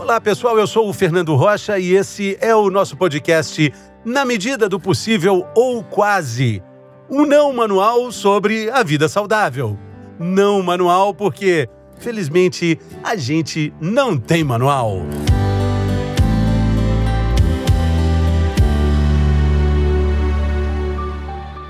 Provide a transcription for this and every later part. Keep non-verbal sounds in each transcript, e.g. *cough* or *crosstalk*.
Olá, pessoal. Eu sou o Fernando Rocha e esse é o nosso podcast Na Medida do Possível ou Quase. Um não manual sobre a vida saudável. Não manual porque, felizmente, a gente não tem manual.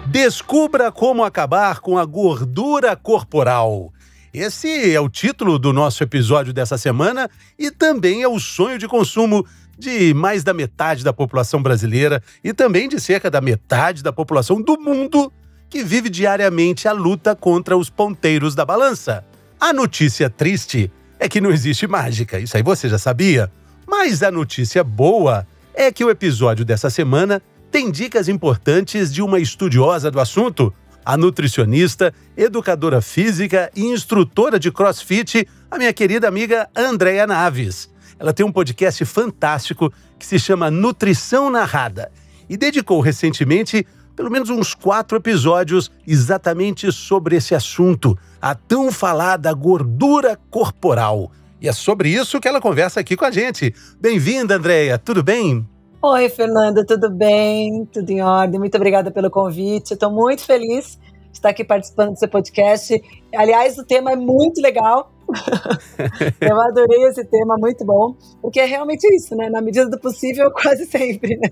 Descubra como acabar com a gordura corporal. Esse é o título do nosso episódio dessa semana e também é o sonho de consumo de mais da metade da população brasileira e também de cerca da metade da população do mundo que vive diariamente a luta contra os ponteiros da balança. A notícia triste é que não existe mágica, isso aí você já sabia. Mas a notícia boa é que o episódio dessa semana tem dicas importantes de uma estudiosa do assunto a nutricionista, educadora física e instrutora de crossfit, a minha querida amiga Andréa Naves. Ela tem um podcast fantástico que se chama Nutrição Narrada e dedicou recentemente pelo menos uns quatro episódios exatamente sobre esse assunto, a tão falada gordura corporal. E é sobre isso que ela conversa aqui com a gente. Bem-vinda, Andréia, tudo bem? Oi, Fernando, tudo bem? Tudo em ordem? Muito obrigada pelo convite. Estou muito feliz de estar aqui participando do seu podcast. Aliás, o tema é muito legal. *laughs* eu adorei esse tema, muito bom, porque é realmente isso, né? Na medida do possível, *laughs* quase sempre, né?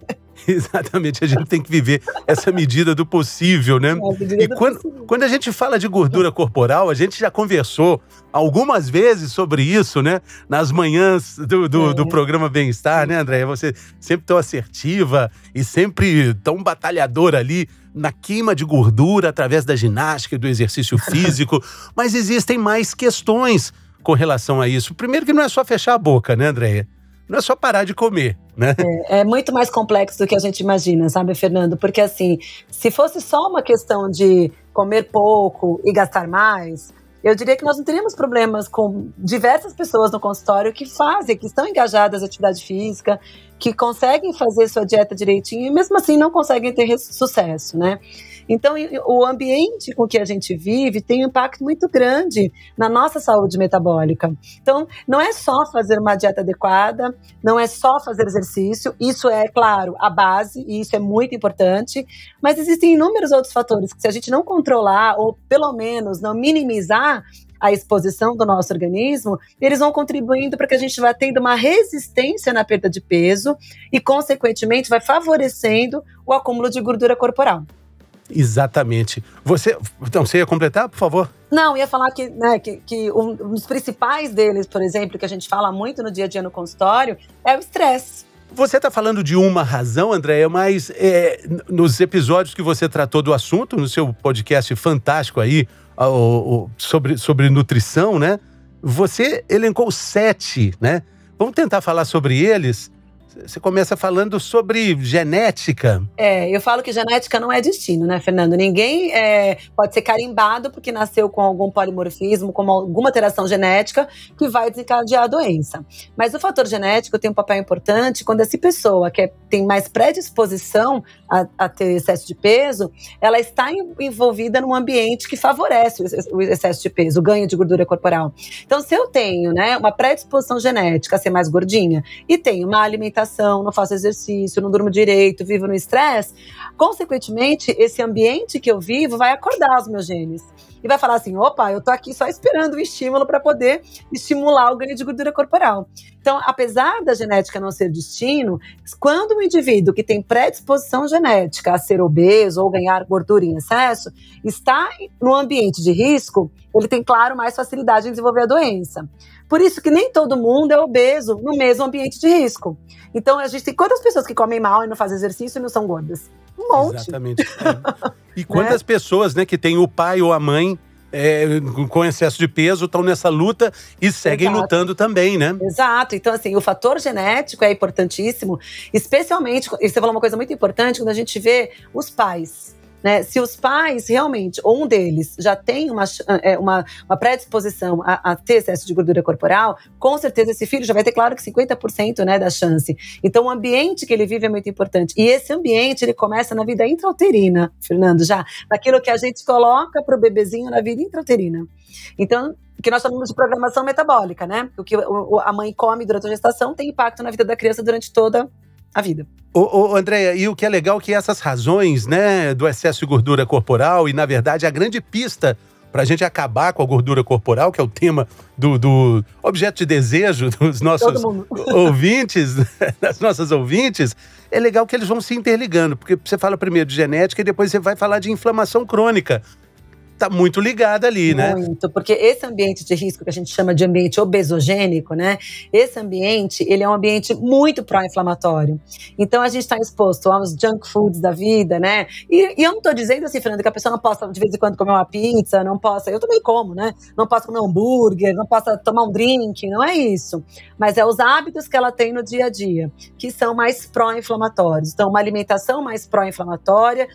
Exatamente, a gente tem que viver essa medida do possível, né? É, e quando, possível. quando a gente fala de gordura corporal, a gente já conversou algumas vezes sobre isso, né? Nas manhãs do, do, é. do programa Bem-Estar, né, André? Você sempre tão assertiva e sempre tão batalhadora ali na queima de gordura através da ginástica e do exercício *laughs* físico, mas existem mais questões com relação a isso. Primeiro que não é só fechar a boca, né, Andréia? Não é só parar de comer, né? É, é, muito mais complexo do que a gente imagina, sabe, Fernando? Porque assim, se fosse só uma questão de comer pouco e gastar mais, eu diria que nós não teríamos problemas com diversas pessoas no consultório que fazem, que estão engajadas em atividade física, que conseguem fazer sua dieta direitinho e mesmo assim não conseguem ter sucesso, né? Então, o ambiente com que a gente vive tem um impacto muito grande na nossa saúde metabólica. Então, não é só fazer uma dieta adequada, não é só fazer exercício, isso é, claro, a base, e isso é muito importante, mas existem inúmeros outros fatores que, se a gente não controlar, ou pelo menos não minimizar, a exposição do nosso organismo, eles vão contribuindo para que a gente vá tendo uma resistência na perda de peso e, consequentemente, vai favorecendo o acúmulo de gordura corporal. Exatamente. Você, então, você ia completar, por favor? Não, ia falar que, né, que, que um dos principais deles, por exemplo, que a gente fala muito no dia a dia no consultório, é o estresse. Você está falando de uma razão, Andréia, mas é, nos episódios que você tratou do assunto, no seu podcast fantástico aí, o, o, sobre, sobre nutrição, né? Você elencou sete, né? Vamos tentar falar sobre eles você começa falando sobre genética. É, eu falo que genética não é destino, né, Fernando? Ninguém é, pode ser carimbado porque nasceu com algum polimorfismo, com alguma alteração genética que vai desencadear a doença. Mas o fator genético tem um papel importante quando essa pessoa que é, tem mais predisposição a, a, ter excesso de peso, ela está envolvida num ambiente que favorece o excesso de peso, o ganho de gordura corporal. Então, se eu tenho né, uma predisposição genética a ser mais gordinha e tenho uma alimentação alimentação, não faço exercício, não durmo direito, vivo no estresse, consequentemente, esse ambiente que eu vivo vai acordar os meus genes. E vai falar assim: opa, eu tô aqui só esperando o estímulo para poder estimular o ganho de gordura corporal. Então, apesar da genética não ser destino, quando o indivíduo que tem predisposição genética a ser obeso ou ganhar gordura em excesso está no ambiente de risco, ele tem, claro, mais facilidade em desenvolver a doença. Por isso que nem todo mundo é obeso no mesmo ambiente de risco. Então, a gente tem quantas pessoas que comem mal e não fazem exercício e não são gordas? Um monte. Exatamente. É. E *laughs* quantas né? pessoas, né, que tem o pai ou a mãe é, com excesso de peso estão nessa luta e seguem Exato. lutando também, né? Exato. Então, assim, o fator genético é importantíssimo, especialmente, e você falou uma coisa muito importante, quando a gente vê os pais né? Se os pais realmente, ou um deles, já tem uma, é, uma, uma predisposição a, a, ter excesso de gordura corporal, com certeza esse filho já vai ter, claro, que 50% né, da chance. Então, o ambiente que ele vive é muito importante. E esse ambiente, ele começa na vida intrauterina, Fernando, já. Naquilo que a gente coloca para o bebezinho na vida intrauterina. Então, que nós chamamos de programação metabólica, né? O que a mãe come durante a gestação tem impacto na vida da criança durante toda a vida. Ô, ô, Andréia, e o que é legal é que essas razões, né, do excesso de gordura corporal, e na verdade a grande pista para a gente acabar com a gordura corporal, que é o tema do, do objeto de desejo *laughs* dos nossos *laughs* ouvintes, *laughs* das nossas ouvintes, é legal que eles vão se interligando, porque você fala primeiro de genética e depois você vai falar de inflamação crônica tá muito ligada ali, né? Muito, porque esse ambiente de risco que a gente chama de ambiente obesogênico, né? Esse ambiente, ele é um ambiente muito pró-inflamatório. Então a gente está exposto aos junk foods da vida, né? E, e eu não estou dizendo assim, Fernanda, que a pessoa não possa de vez em quando comer uma pizza, não possa, eu também como, né? Não posso comer um hambúrguer, não possa tomar um drink, não é isso. Mas é os hábitos que ela tem no dia a dia, que são mais pró-inflamatórios. Então, uma alimentação mais pró-inflamatória,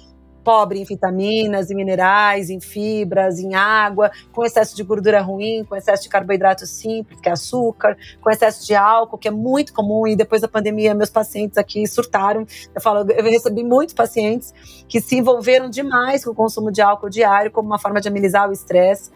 pobre em vitaminas, em minerais, em fibras, em água, com excesso de gordura ruim, com excesso de carboidrato simples, que é açúcar, com excesso de álcool, que é muito comum, e depois da pandemia meus pacientes aqui surtaram. Eu falo, eu recebi muitos pacientes que se envolveram demais com o consumo de álcool diário como uma forma de amenizar o estresse.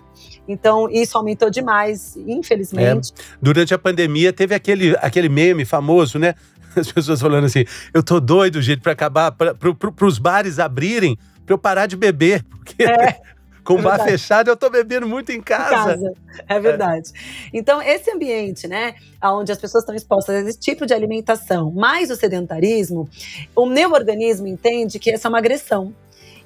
Então, isso aumentou demais, infelizmente. É. Durante a pandemia, teve aquele, aquele meme famoso, né? *laughs* as pessoas falando assim: eu tô doido, gente, para acabar, para pro, os bares abrirem, para eu parar de beber, porque. É. *laughs* Com o bar fechado, eu tô bebendo muito em casa. Em casa. É verdade. É. Então, esse ambiente, né, onde as pessoas estão expostas a esse tipo de alimentação, mais o sedentarismo, o meu organismo entende que essa é uma agressão.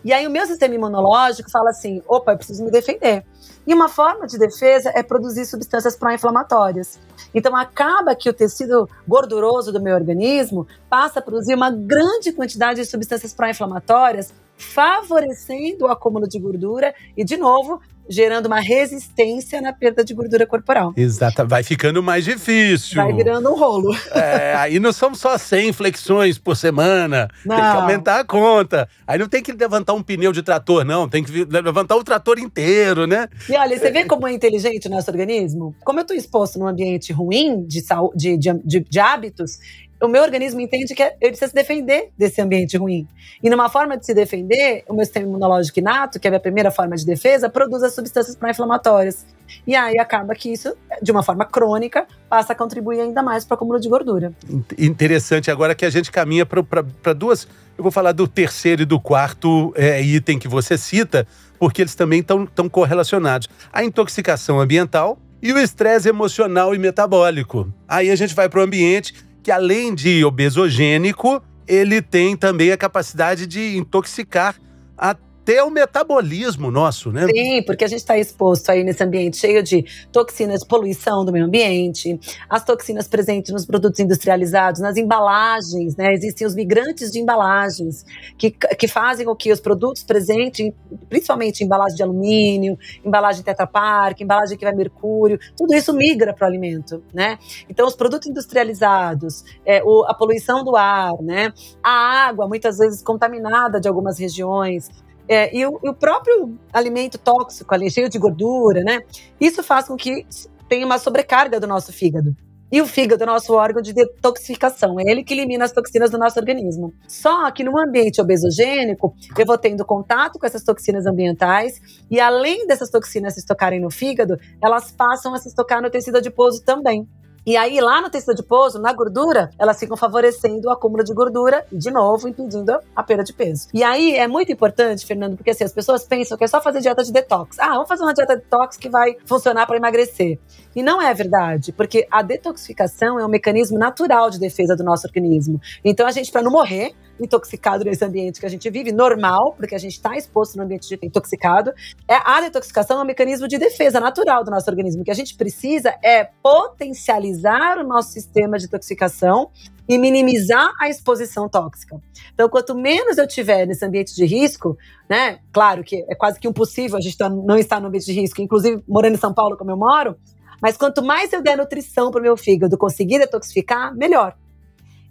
E aí o meu sistema imunológico fala assim: opa, eu preciso me defender. E uma forma de defesa é produzir substâncias pró-inflamatórias. Então acaba que o tecido gorduroso do meu organismo passa a produzir uma grande quantidade de substâncias pró-inflamatórias, favorecendo o acúmulo de gordura e, de novo, gerando uma resistência na perda de gordura corporal. Exato, vai ficando mais difícil. Vai virando um rolo. É, aí não são só 100 flexões por semana, não. tem que aumentar a conta. Aí não tem que levantar um pneu de trator, não, tem que levantar o trator inteiro, né? E olha, você vê como é inteligente o nosso organismo? Como eu estou exposto num ambiente ruim de, de, de, de hábitos, o meu organismo entende que ele precisa se defender desse ambiente ruim. E numa forma de se defender, o meu sistema imunológico inato, que é a minha primeira forma de defesa, produz as substâncias pró-inflamatórias. E aí acaba que isso, de uma forma crônica, passa a contribuir ainda mais para o acúmulo de gordura. Interessante. Agora que a gente caminha para duas. Eu vou falar do terceiro e do quarto é, item que você cita, porque eles também estão correlacionados. A intoxicação ambiental e o estresse emocional e metabólico. Aí a gente vai para o ambiente que além de obesogênico, ele tem também a capacidade de intoxicar a até o metabolismo nosso, né? Sim, porque a gente está exposto aí nesse ambiente cheio de toxinas, poluição do meio ambiente, as toxinas presentes nos produtos industrializados, nas embalagens, né? Existem os migrantes de embalagens que, que fazem com que os produtos presentes, principalmente embalagem de alumínio, embalagem Tetra Pak, embalagem que vai mercúrio, tudo isso migra para o alimento, né? Então, os produtos industrializados, é, o, a poluição do ar, né? A água, muitas vezes contaminada de algumas regiões, é, e, o, e, o, próprio alimento tóxico ali, cheio de gordura, né? Isso faz com que tenha uma sobrecarga do nosso fígado. E o fígado é o nosso órgão de detoxificação, é ele que elimina as toxinas do nosso organismo. Só que no ambiente obesogênico, eu vou tendo contato com essas toxinas ambientais, e além dessas toxinas se estocarem no fígado, elas passam a se estocar no tecido adiposo também. E aí, lá no tecido adiposo, na gordura, elas ficam favorecendo o acúmulo de gordura e, de novo, impedindo a perda de peso. E aí é muito importante, Fernando, porque assim, as pessoas pensam que é só fazer dieta de detox. Ah, vamos fazer uma dieta de detox que vai funcionar para emagrecer. E não é verdade, porque a detoxificação é um mecanismo natural de defesa do nosso organismo. Então, a gente, para não morrer, intoxicado nesse ambiente que a gente vive, normal, porque a gente está exposto no ambiente intoxicado. É, a detoxicação é um mecanismo de defesa natural do nosso organismo. O que a gente precisa é potencializar o nosso sistema de detoxificação e minimizar a exposição tóxica. Então, quanto menos eu tiver nesse ambiente de risco, né? Claro que é quase que impossível a gente tá, não estar no ambiente de risco, inclusive morando em São Paulo, como eu moro, mas quanto mais eu der nutrição para o meu fígado conseguir detoxificar, melhor.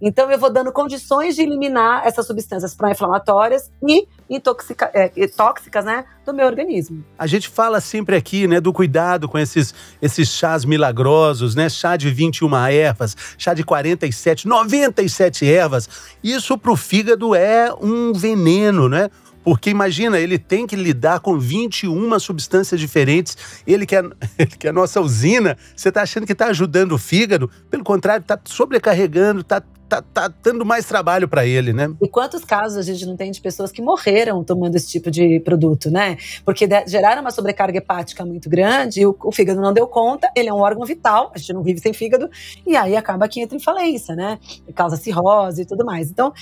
Então, eu vou dando condições de eliminar essas substâncias pró-inflamatórias e intoxica, é, tóxicas né, do meu organismo. A gente fala sempre aqui né, do cuidado com esses, esses chás milagrosos, né? Chá de 21 ervas, chá de 47, 97 ervas. Isso para o fígado é um veneno, né? Porque imagina, ele tem que lidar com 21 substâncias diferentes. Ele que é, *laughs* ele que é a nossa usina, você está achando que está ajudando o fígado? Pelo contrário, está sobrecarregando, está tá, tá dando mais trabalho para ele, né? E quantos casos a gente não tem de pessoas que morreram tomando esse tipo de produto, né? Porque geraram uma sobrecarga hepática muito grande, o, o, fígado não deu conta, ele é um órgão vital, a gente não vive sem fígado, e aí acaba que entra em falência, né? causa cirrose e tudo mais. Então,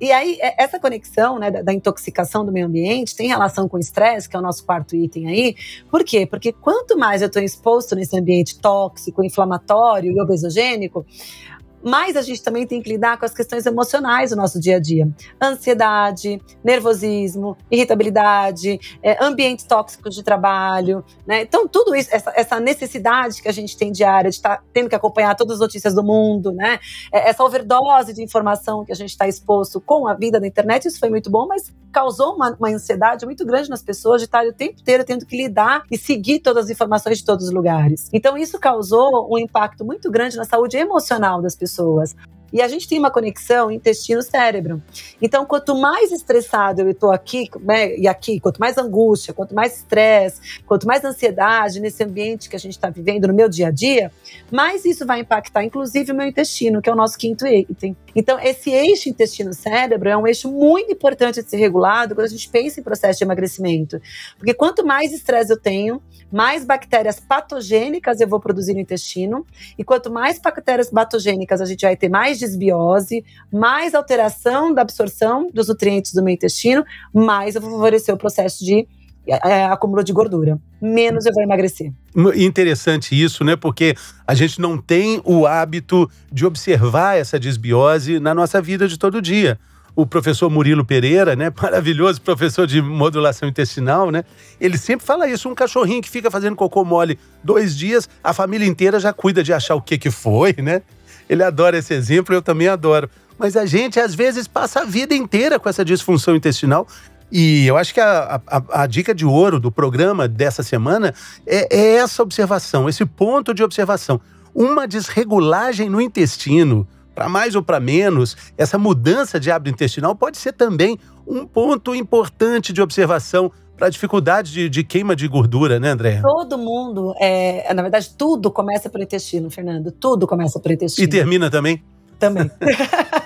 e aí é, essa conexão né, da, da intoxicação do meio ambiente tem relação com o estresse, que é o nosso quarto item aí. Por quê? Porque quanto mais eu estou exposto nesse ambiente tóxico, inflamatório e obesogênico, mas a gente também tem que lidar com as questões emocionais do nosso dia a dia. Ansiedade, nervosismo, irritabilidade, é, ambientes tóxicos de trabalho, né? Então, tudo isso, essa, essa, necessidade que a gente tem diária de estar tá tendo que acompanhar todas as notícias do mundo, né? É, essa overdose de informação que a gente está exposto com a vida da internet, isso foi muito bom, mas causou uma, uma ansiedade muito grande nas pessoas de estar o tempo inteiro tendo que lidar e seguir todas as informações de todos os lugares. Então, isso causou um impacto muito grande na saúde emocional das pessoas pessoas. E a gente tem uma conexão intestino-cérebro. Então, quanto mais estressado eu estou aqui, né, e aqui, quanto mais angústia, quanto mais estresse, quanto mais ansiedade nesse ambiente que a gente está vivendo no meu dia a dia, mais isso vai impactar, inclusive, o meu intestino, que é o nosso quinto item. Então, esse eixo intestino-cérebro é um eixo muito importante de ser regulado quando a gente pensa em processo de emagrecimento. Porque quanto mais estresse eu tenho, mais bactérias patogênicas eu vou produzir no intestino. E quanto mais bactérias patogênicas a gente vai ter mais desbiose, mais alteração da absorção dos nutrientes do meu intestino, mais eu vou favorecer o processo de é, acúmulo de gordura. Menos eu vou emagrecer. Interessante isso, né? Porque a gente não tem o hábito de observar essa desbiose na nossa vida de todo dia o professor Murilo Pereira, né, *laughs* maravilhoso professor de modulação intestinal, né, ele sempre fala isso, um cachorrinho que fica fazendo cocô mole dois dias, a família inteira já cuida de achar o que que foi, né? Ele adora esse exemplo, eu também adoro. Mas a gente, às vezes, passa a vida inteira com essa disfunção intestinal e eu acho que a, a, a, dica de ouro do programa dessa semana é, é, essa observação, esse ponto de observação. Uma desregulagem no intestino para mais ou para menos, essa mudança de hábito intestinal pode ser também um ponto importante de observação para a dificuldade de, de, queima de gordura, né, André? Todo mundo, é, na verdade, tudo começa pelo intestino, Fernando. Tudo começa pelo intestino. E termina também? Também.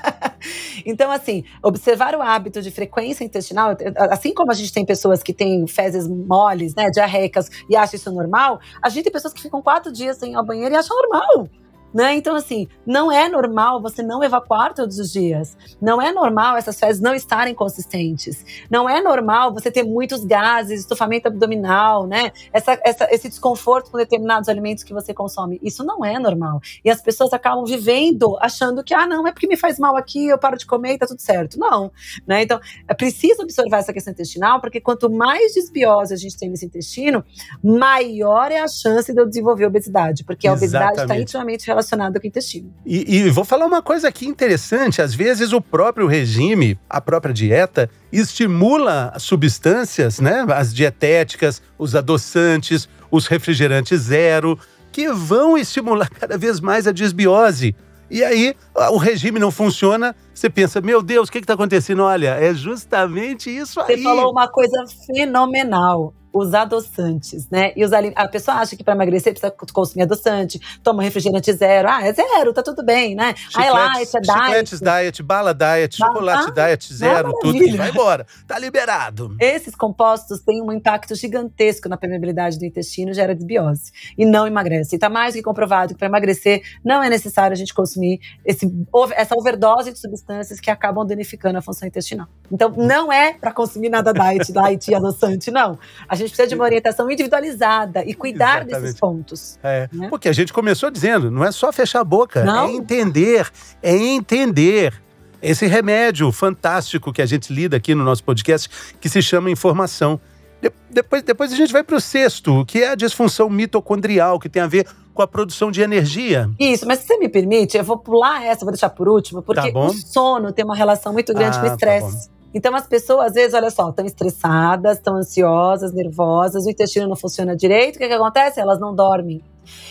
*laughs* então, assim, observar o hábito de frequência intestinal, assim como a gente tem pessoas que têm fezes moles, né, diarreicas, e acham isso normal, a gente tem pessoas que ficam quatro dias sem ir ao banheiro e acham normal. Né? Então, assim, não é normal você não evacuar todos os dias. Não é normal essas fezes não estarem consistentes. Não é normal você ter muitos gases, estufamento abdominal, né? Essa, essa, esse desconforto com determinados alimentos que você consome. Isso não é normal. E as pessoas acabam vivendo achando que, ah, não, é porque me faz mal aqui, eu paro de comer e tá tudo certo. Não. Né? Então, é preciso observar essa questão intestinal, porque quanto mais desbiose a gente tem nesse intestino, maior é a chance de eu desenvolver obesidade. Porque a obesidade está intimamente relacionada relacionada com o intestino. E, e vou falar uma coisa aqui interessante: às vezes o próprio regime, a própria dieta, estimula substâncias, né? As dietéticas, os adoçantes, os refrigerantes zero, que vão estimular *laughs* cada vez mais a desbiose. E aí o regime não funciona, você pensa, meu Deus, o que está acontecendo? Olha, é justamente isso aí. Você falou uma coisa fenomenal os adoçantes, né? E os a pessoa acha que para emagrecer precisa consumir adoçante, toma refrigerante zero. Ah, é zero, tá tudo bem, né? Chicletes, é diet. Chicletes diet, bala diet, bala, chocolate ah, diet zero, tudo. E vai embora. Tá liberado. Esses compostos têm um impacto gigantesco na permeabilidade do intestino, gera desbiose. E não emagrece. E tá mais que comprovado que para emagrecer não é necessário a gente consumir esse, essa overdose de substâncias que acabam danificando a função intestinal. Então, não é para consumir nada diet, diet e adoçante, não. A gente precisa de uma orientação individualizada e cuidar Exatamente. desses pontos. É, né? porque a gente começou dizendo, não é só fechar a boca, não. é entender, é entender esse remédio fantástico que a gente lida aqui no nosso podcast, que se chama informação. De depois, depois a gente vai para o sexto, que é a disfunção mitocondrial, que tem a ver com a produção de energia. Isso, mas se você me permite, eu vou pular essa, vou deixar por último, porque tá o sono tem uma relação muito grande ah, com o tá estresse. Tá então, as pessoas, às vezes, olha só, estão estressadas, estão ansiosas, nervosas, o intestino não funciona direito. O que, que acontece? Elas não dormem.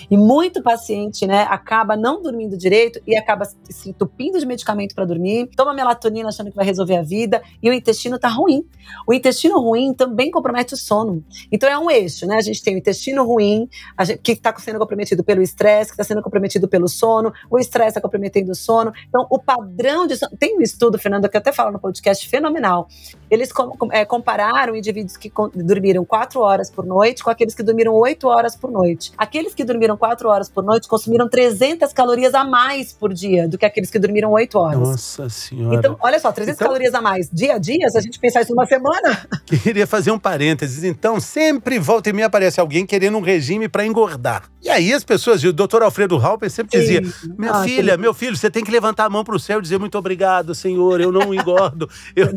E muito paciente, né, acaba não dormindo direito e acaba se entupindo de medicamento para dormir, toma melatonina achando que vai resolver a vida e o intestino tá ruim. O intestino ruim também compromete o sono. Então é um eixo, né? A gente tem o intestino ruim, gente, que está sendo comprometido pelo estresse, que está sendo comprometido pelo sono, o estresse está comprometendo o sono. Então, o padrão de sono. Tem um estudo, Fernando, que eu até falo no podcast, fenomenal. Eles com, é, compararam indivíduos que dormiram quatro horas por noite com aqueles que dormiram oito horas por noite. Aqueles que dormiram quatro horas por noite consumiram 300 calorias a mais por dia do que aqueles que dormiram oito horas. Nossa Senhora. Então, olha só, 300 então, calorias a mais dia a dia, se a gente pensar isso numa semana. *laughs* Queria fazer um parênteses. Então, sempre volta e meia aparece alguém querendo um regime para engordar. E aí as pessoas, e o doutor Alfredo Halper sempre dizia: Minha ah, filha, meu filho, você tem que levantar a mão para o céu e dizer muito obrigado, Senhor, eu não *laughs* engordo. Eu,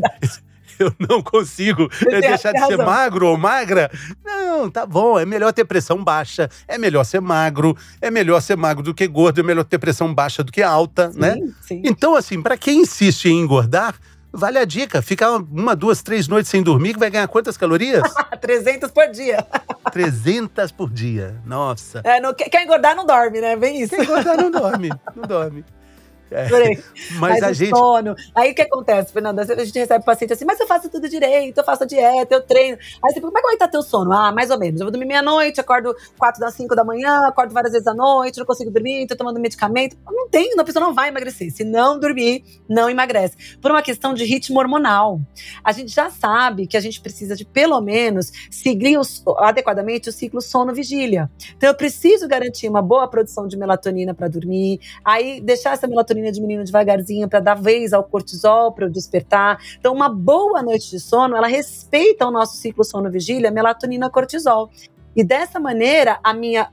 *laughs* eu não consigo é, deixar de ser magro ou magra. Não, tá bom. É melhor ter pressão baixa, é melhor ser magro, é melhor ser magro do que gordo, é melhor ter pressão baixa do que alta, sim, né? Sim. Então, assim, para quem insiste em engordar, Vale a dica, ficar uma, duas, três noites sem dormir, que vai ganhar quantas calorias? *laughs* 300 por dia. *laughs* 300 por dia, nossa. É, não, quer engordar não dorme, né? Vem isso. Quer engordar não dorme, não dorme. É. *laughs* Mas, mas a gente. Sono. Aí o que acontece, Fernanda? A gente recebe paciente assim, mas eu faço tudo direito, eu faço a dieta, eu treino. Aí você pergunta, como é que vai estar teu sono? Ah, mais ou menos. Eu vou dormir meia-noite, acordo quatro das cinco da manhã, acordo várias vezes à noite, não consigo dormir, tô tomando medicamento. Não tem, a pessoa não vai emagrecer. Se não dormir, não emagrece. Por uma questão de ritmo hormonal. A gente já sabe que a gente precisa de, pelo menos, seguir os, adequadamente o ciclo sono-vigília. Então eu preciso garantir uma boa produção de melatonina para dormir, aí deixar essa melatonina serotonina diminuindo devagarzinho para dar vez ao cortisol para despertar. Então, uma boa noite de sono, ela respeita o nosso ciclo sono-vigília, melatonina, cortisol. E dessa maneira, a minha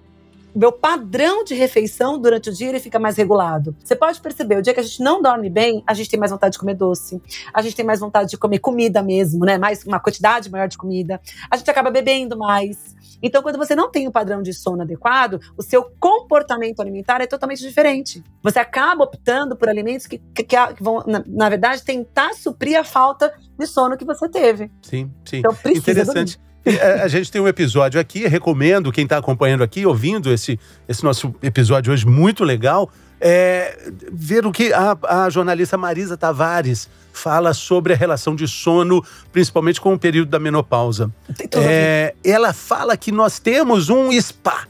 meu padrão de refeição durante o dia ele fica mais regulado. Você pode perceber, o dia que a gente não dorme bem, a gente tem mais vontade de comer doce, a gente tem mais vontade de comer comida mesmo, né? Mais uma quantidade maior de comida. A gente acaba bebendo mais. Então, quando você não tem o um padrão de sono adequado, o seu comportamento alimentar é totalmente diferente. Você acaba optando por alimentos que, que, que vão, na, na, verdade, tentar suprir a falta de sono que você teve. Sim, sim. Então, Interessante. A, a gente tem um episódio aqui, recomendo quem está acompanhando aqui, ouvindo esse, esse nosso episódio hoje muito legal, é, ver o que a, a, jornalista Marisa Tavares fala sobre a relação de sono, principalmente com o período da menopausa. É, ela fala que nós temos um spa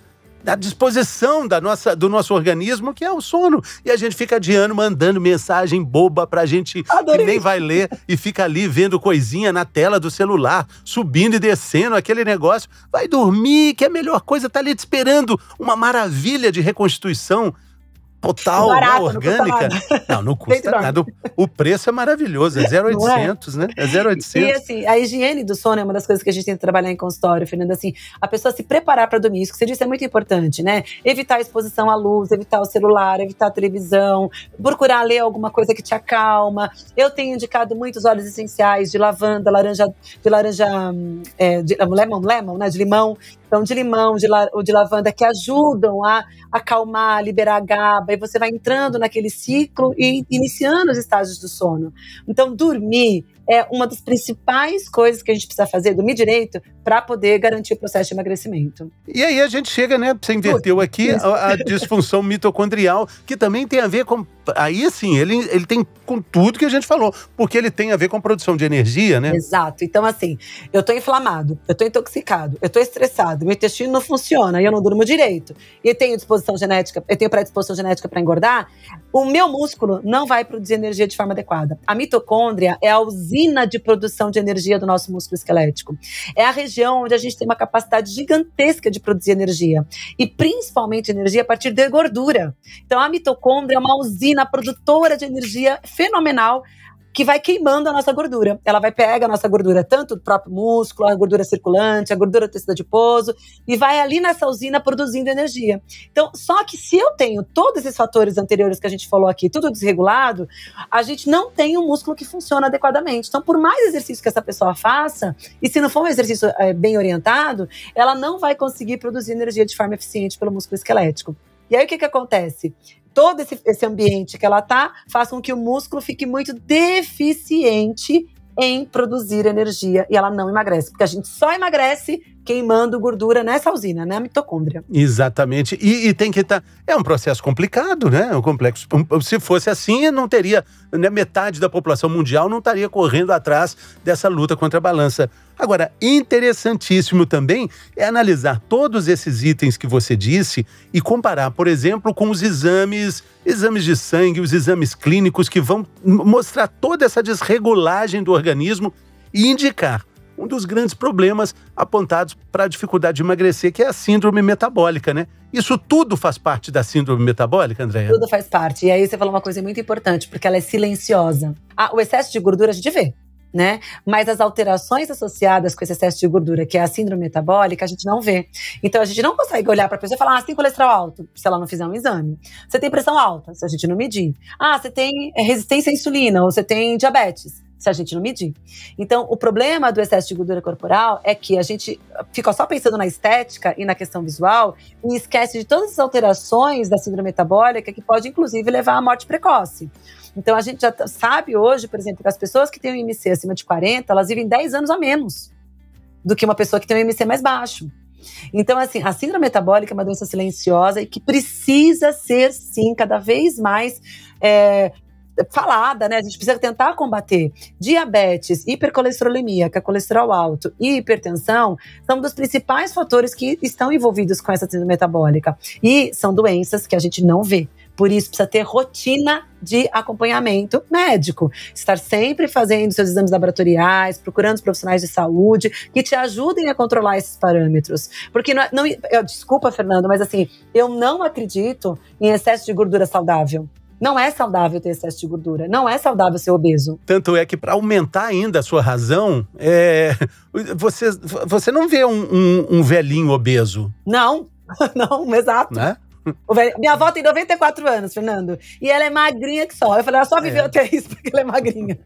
à disposição da nossa, do nosso organismo, que é o sono. E a gente fica adiando, mandando mensagem boba pra gente Adorei. que nem vai ler e fica ali vendo coisinha na tela do celular, subindo e descendo aquele negócio. Vai dormir, que é a melhor coisa, tá ali te esperando. Uma maravilha de reconstituição total, Barato, né, orgânica. Não, não custa nada. O preço é maravilhoso, é 0,800, é? né? É 0,800. E assim, a higiene do sono é uma das coisas que a gente tem que trabalhar em consultório, Fernanda. Assim, a pessoa se preparar para dormir, isso que você disse é muito importante, né? Evitar a exposição à luz, evitar o celular, evitar a televisão, procurar ler alguma coisa que te acalma. Eu tenho indicado muitos óleos essenciais de lavanda, laranja, de laranja, hum, é, de lemon, lemon, né? De limão, então, de limão, de, la, de lavanda, que ajudam a acalmar, liberar a GABA, e você vai entrando naquele ciclo e iniciando os estágios do sono. Então, dormir é uma das principais coisas que a gente precisa fazer, dormir direito, para poder garantir o processo de emagrecimento. E aí a gente chega, né? Você inverteu aqui a, a disfunção *laughs* mitocondrial, que também tem a ver com. Aí sim, ele, ele tem com tudo que a gente falou, porque ele tem a ver com a produção de energia, né? Exato. Então, assim, eu tô inflamado, eu tô intoxicado, eu tô estressado, meu intestino não funciona, eu não durmo direito, e tenho disposição genética, eu tenho predisposição genética para engordar, o meu músculo não vai produzir energia de forma adequada. A mitocôndria é a usina de produção de energia do nosso músculo esquelético. É a região onde a gente tem uma capacidade gigantesca de produzir energia. E principalmente energia a partir de gordura. Então a mitocôndria é uma usina produtora de energia fenomenal que vai queimando a nossa gordura. Ela vai pegar a nossa gordura, tanto do próprio músculo, a gordura circulante, a gordura do tecido adiposo, e vai ali nessa usina produzindo energia. Então, só que se eu tenho todos esses fatores anteriores que a gente falou aqui, tudo desregulado, a gente não tem um músculo que funciona adequadamente. Então, por mais exercício que essa pessoa faça, e se não for um exercício é, bem orientado, ela não vai conseguir produzir energia de forma eficiente pelo músculo esquelético. E aí o que, que acontece? todo esse, esse ambiente que ela tá faz com que o músculo fique muito deficiente em produzir energia e ela não emagrece, porque a gente só emagrece queimando gordura nessa usina, né? A mitocôndria. Exatamente. E, e tem que estar. Tá... É um processo complicado, né? Um complexo. Se fosse assim, não teria. Né, metade da população mundial não estaria correndo atrás dessa luta contra a balança. Agora, interessantíssimo também é analisar todos esses itens que você disse e comparar, por exemplo, com os exames, exames de sangue, os exames clínicos que vão mostrar toda essa desregulagem do organismo e indicar um dos grandes problemas apontados para a dificuldade de emagrecer, que é a síndrome metabólica, né? Isso tudo faz parte da síndrome metabólica, Andréia? Tudo faz parte. E aí você falou uma coisa muito importante, porque ela é silenciosa. Ah, o excesso de gordura a gente vê. Né? Mas as alterações associadas com esse excesso de gordura, que é a síndrome metabólica, a gente não vê. Então a gente não consegue olhar para a pessoa e falar: ah, você tem colesterol alto, se ela não fizer um exame. Você tem pressão alta, se a gente não medir. Ah, você tem resistência à insulina, ou você tem diabetes se a gente não medir. Então, o problema do excesso de gordura corporal é que a gente fica só pensando na estética e na questão visual e esquece de todas as alterações da síndrome metabólica que pode, inclusive, levar à morte precoce. Então, a gente já sabe hoje, por exemplo, que as pessoas que têm um IMC acima de 40, elas vivem 10 anos a menos do que uma pessoa que tem um IMC mais baixo. Então, assim, a síndrome metabólica é uma doença silenciosa e que precisa ser, sim, cada vez mais é, falada, né? A gente precisa tentar combater. Diabetes, hipercolesterolemia, que é colesterol alto, e hipertensão são dos principais fatores que estão envolvidos com essa síndrome metabólica. E são doenças que a gente não vê. Por isso, precisa ter rotina de acompanhamento médico. Estar sempre fazendo seus exames laboratoriais, procurando os profissionais de saúde que te ajudem a controlar esses parâmetros. Porque, não, é, não eu, desculpa, Fernando, mas assim, eu não acredito em excesso de gordura saudável. Não é saudável ter excesso de gordura. Não é saudável ser obeso. Tanto é que, para aumentar ainda a sua razão, é... você, você não vê um, um, um velhinho obeso. Não, *laughs* não, exato. Né? Minha avó tem 94 anos, Fernando. E ela é magrinha que só. Eu falei, ela só viveu é. até *laughs* isso porque ela é magrinha.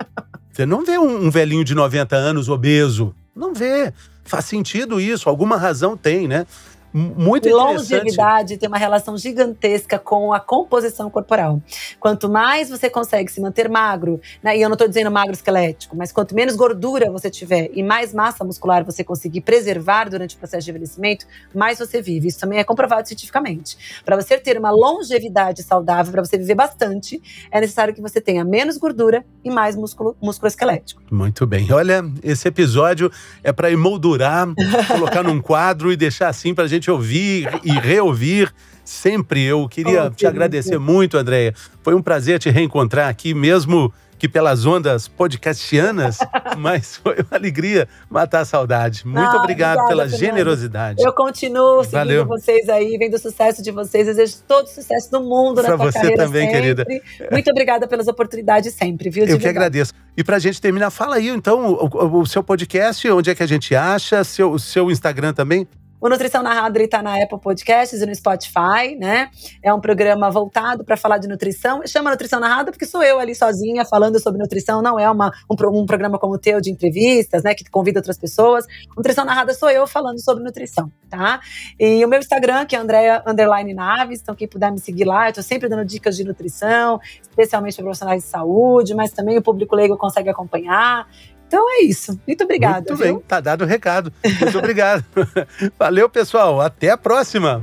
Você não vê um, um velhinho de 90 anos obeso. Não vê. Faz sentido isso, alguma razão tem, né? Muito interessante. Longevidade tem uma relação gigantesca com a composição corporal. Quanto mais você consegue se manter magro, né, e eu não estou dizendo magro esquelético, mas quanto menos gordura você tiver e mais massa muscular você conseguir preservar durante o processo de envelhecimento, mais você vive. Isso também é comprovado cientificamente. Para você ter uma longevidade saudável, para você viver bastante, é necessário que você tenha menos gordura e mais músculo, músculo esquelético. Muito bem. Olha, esse episódio é para emoldurar, *laughs* colocar num quadro e deixar assim para a gente gente ouvir e reouvir sempre. Eu queria oh, te agradecer muito, Andréia. Foi um prazer te reencontrar aqui, mesmo que pelas ondas podcastianas, *laughs* mas foi uma alegria matar a saudade. Muito ah, obrigado obrigada, pela Fernanda. generosidade. Eu continuo seguindo Valeu. vocês aí, vendo o sucesso de vocês. Desejo todo o sucesso do mundo pra na sua você também, sempre. querida. Muito obrigada pelas oportunidades sempre, viu? Eu que agradeço. E pra gente terminar, fala aí então o, o, o, seu podcast, onde é que a gente acha, seu, seu Instagram também. O Nutrição Narrada está na Apple Podcasts e no Spotify, né? É um programa voltado para falar de nutrição. Chama Nutrição Narrada porque sou eu ali sozinha falando sobre nutrição, não é uma, um, um programa como o teu de entrevistas, né? Que convida outras pessoas. Nutrição Narrada sou eu falando sobre nutrição, tá? E o meu Instagram, que é Andrea Underline Naves, então quem puder me seguir lá, eu tô sempre dando dicas de nutrição, especialmente para profissionais de saúde, mas também o público leigo consegue acompanhar. Então é isso. Muito obrigada. Muito viu? bem, tá dado o recado. Muito obrigado. *laughs* Valeu, pessoal. Até a próxima.